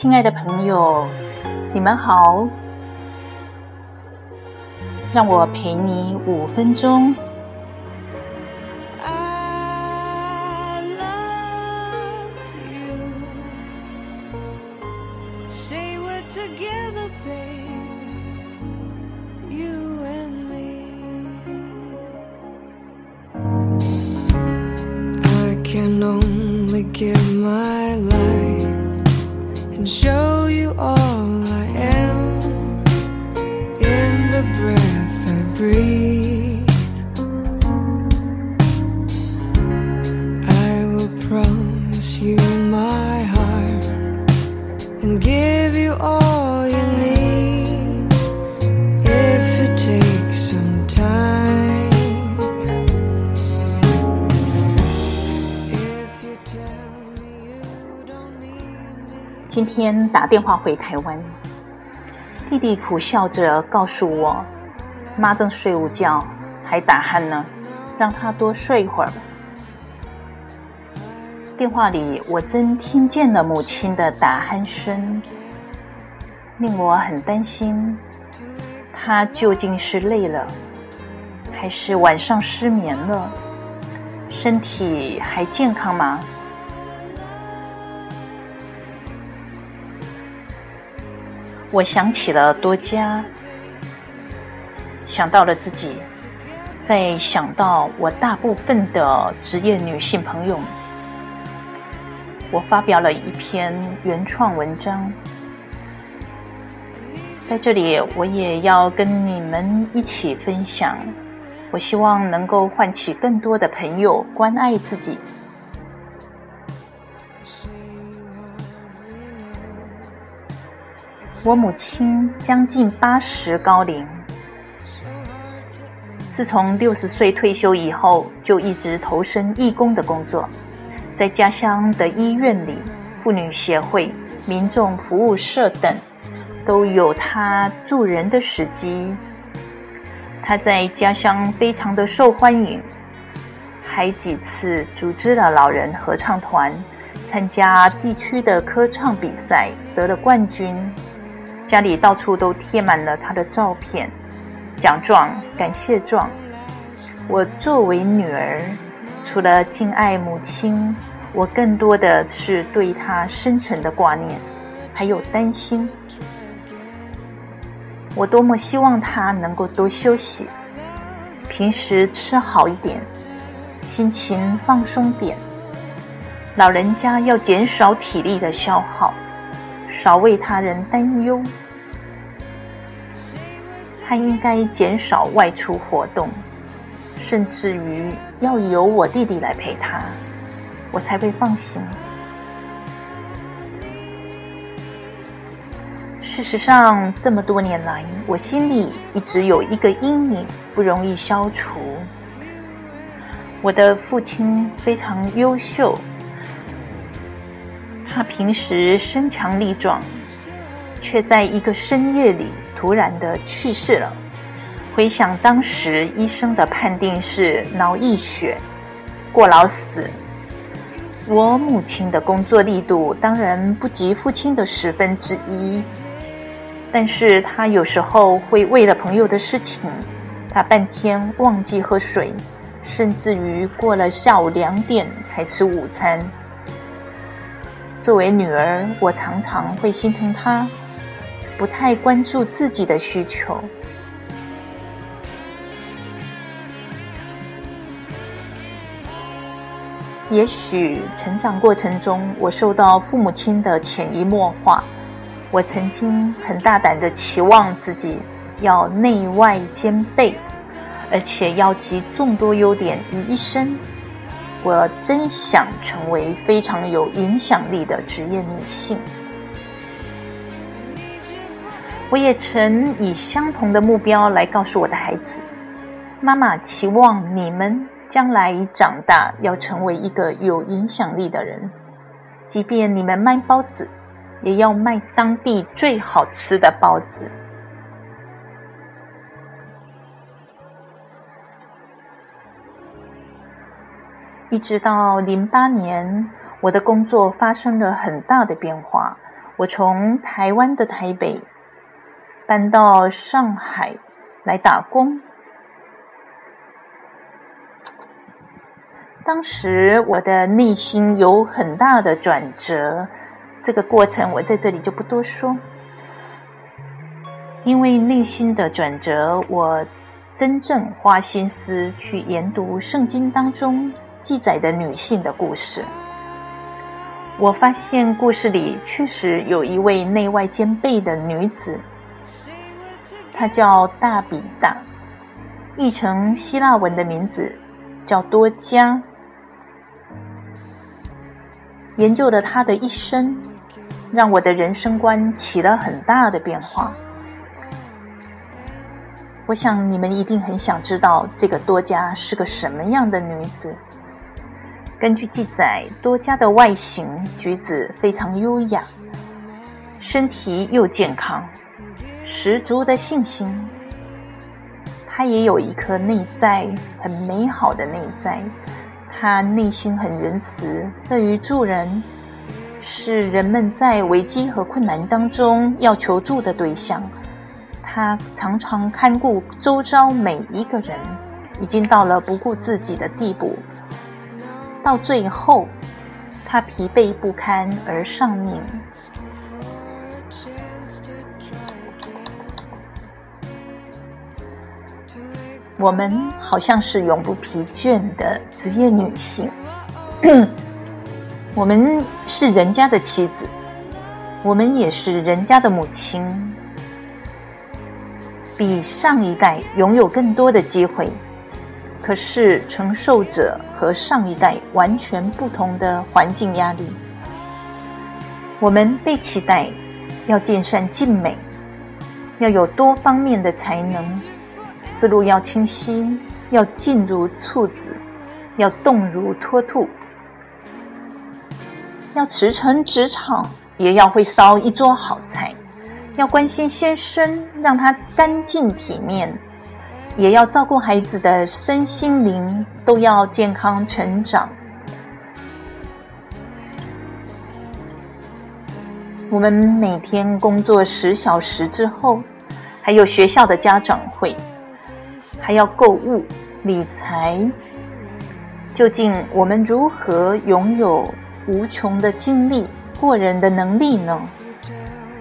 亲爱的朋友，你们好，让我陪你五分钟。give my life show you all I am in the breath I breathe. I will promise you my heart and give you all 天打电话回台湾，弟弟苦笑着告诉我：“妈正睡午觉，还打鼾呢，让他多睡一会儿。”电话里，我真听见了母亲的打鼾声，令我很担心，他究竟是累了，还是晚上失眠了？身体还健康吗？我想起了多佳，想到了自己，再想到我大部分的职业女性朋友，我发表了一篇原创文章，在这里我也要跟你们一起分享，我希望能够唤起更多的朋友关爱自己。我母亲将近八十高龄，自从六十岁退休以后，就一直投身义工的工作，在家乡的医院里、妇女协会、民众服务社等，都有她助人的时机。她在家乡非常的受欢迎，还几次组织了老人合唱团参加地区的歌唱比赛，得了冠军。家里到处都贴满了他的照片、奖状、感谢状。我作为女儿，除了敬爱母亲，我更多的是对她深沉的挂念，还有担心。我多么希望她能够多休息，平时吃好一点，心情放松点。老人家要减少体力的消耗。少为他人担忧，他应该减少外出活动，甚至于要由我弟弟来陪他，我才会放心。事实上，这么多年来，我心里一直有一个阴影，不容易消除。我的父亲非常优秀。他平时身强力壮，却在一个深夜里突然的去世了。回想当时医生的判定是脑溢血，过劳死。我母亲的工作力度当然不及父亲的十分之一，但是他有时候会为了朋友的事情，他半天忘记喝水，甚至于过了下午两点才吃午餐。作为女儿，我常常会心疼她，不太关注自己的需求。也许成长过程中，我受到父母亲的潜移默化，我曾经很大胆的期望自己要内外兼备，而且要集众多优点于一身。我真想成为非常有影响力的职业女性。我也曾以相同的目标来告诉我的孩子：“妈妈期望你们将来长大要成为一个有影响力的人，即便你们卖包子，也要卖当地最好吃的包子。”一直到零八年，我的工作发生了很大的变化，我从台湾的台北搬到上海来打工。当时我的内心有很大的转折，这个过程我在这里就不多说。因为内心的转折，我真正花心思去研读圣经当中记载的女性的故事。我发现故事里确实有一位内外兼备的女子，她叫大比大，译成希腊文的名字叫多加。研究了她的一生，让我的人生观起了很大的变化。我想你们一定很想知道这个多加是个什么样的女子。根据记载，多加的外形举止非常优雅，身体又健康，十足的信心。他也有一颗内在很美好的内在，他内心很仁慈，乐于助人，是人们在危机和困难当中要求助的对象。他常常看顾周遭每一个人，已经到了不顾自己的地步。到最后，他疲惫不堪而丧命。我们好像是永不疲倦的职业女性，我们是人家的妻子，我们也是人家的母亲。比上一代拥有更多的机会，可是承受者和上一代完全不同的环境压力。我们被期待要尽善尽美，要有多方面的才能，思路要清晰，要静如处子，要动如脱兔，要驰骋职场，也要会烧一桌好菜。要关心先生，让他干净体面；也要照顾孩子的身心灵，都要健康成长。我们每天工作十小时之后，还有学校的家长会，还要购物、理财。究竟我们如何拥有无穷的精力、过人的能力呢？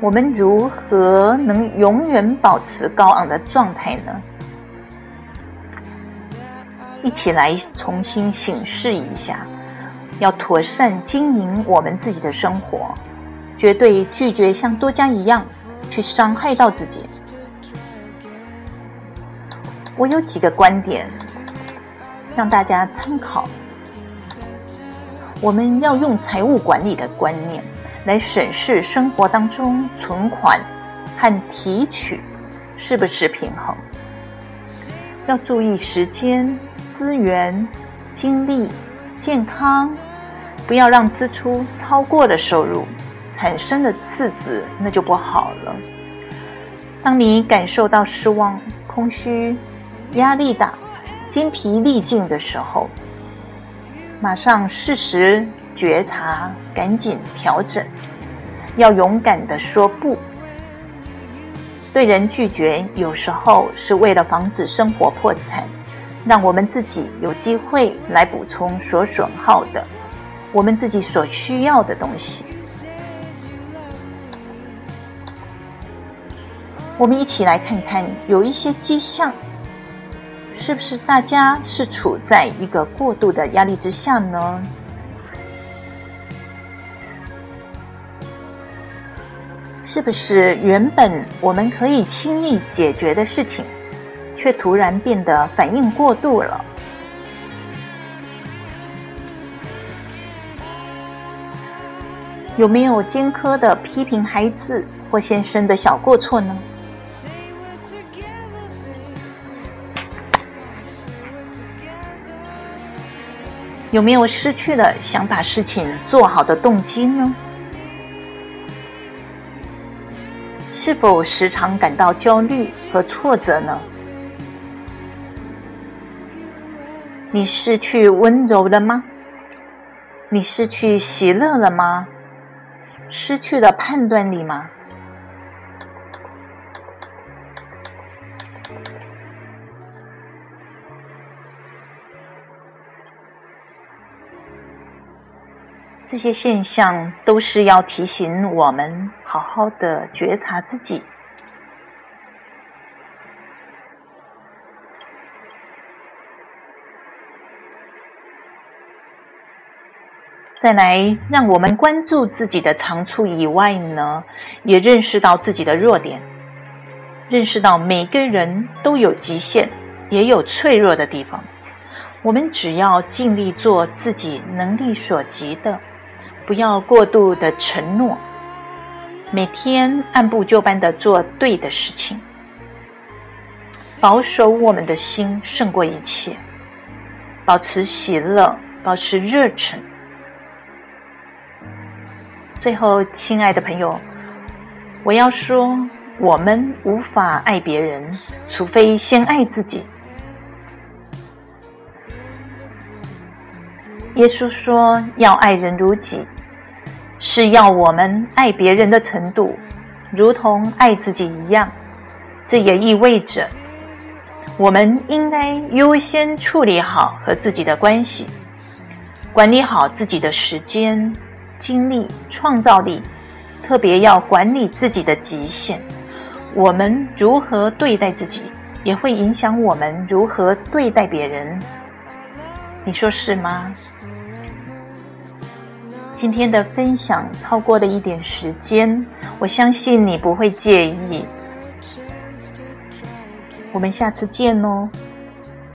我们如何能永远保持高昂的状态呢？一起来重新审视一下，要妥善经营我们自己的生活，绝对拒绝像多加一样去伤害到自己。我有几个观点让大家参考，我们要用财务管理的观念。来审视生活当中存款和提取是不是平衡，要注意时间、资源、精力、健康，不要让支出超过了收入，产生的次子那就不好了。当你感受到失望、空虚、压力大、精疲力尽的时候，马上适时。觉察，赶紧调整，要勇敢的说不。对人拒绝，有时候是为了防止生活破产，让我们自己有机会来补充所损耗的，我们自己所需要的东西。我们一起来看看，有一些迹象，是不是大家是处在一个过度的压力之下呢？是不是原本我们可以轻易解决的事情，却突然变得反应过度了？有没有尖刻的批评孩子或先生的小过错呢？有没有失去了想把事情做好的动机呢？是否时常感到焦虑和挫折呢？你失去温柔了吗？你失去喜乐了吗？失去了判断力吗？这些现象都是要提醒我们好好的觉察自己。再来，让我们关注自己的长处以外呢，也认识到自己的弱点，认识到每个人都有极限，也有脆弱的地方。我们只要尽力做自己能力所及的，不要过度的承诺，每天按部就班的做对的事情，保守我们的心胜过一切，保持喜乐，保持热忱。最后，亲爱的朋友，我要说，我们无法爱别人，除非先爱自己。耶稣说要爱人如己，是要我们爱别人的程度，如同爱自己一样。这也意味着，我们应该优先处理好和自己的关系，管理好自己的时间。精力、创造力，特别要管理自己的极限。我们如何对待自己，也会影响我们如何对待别人。你说是吗？今天的分享超过了一点时间，我相信你不会介意。我们下次见哦。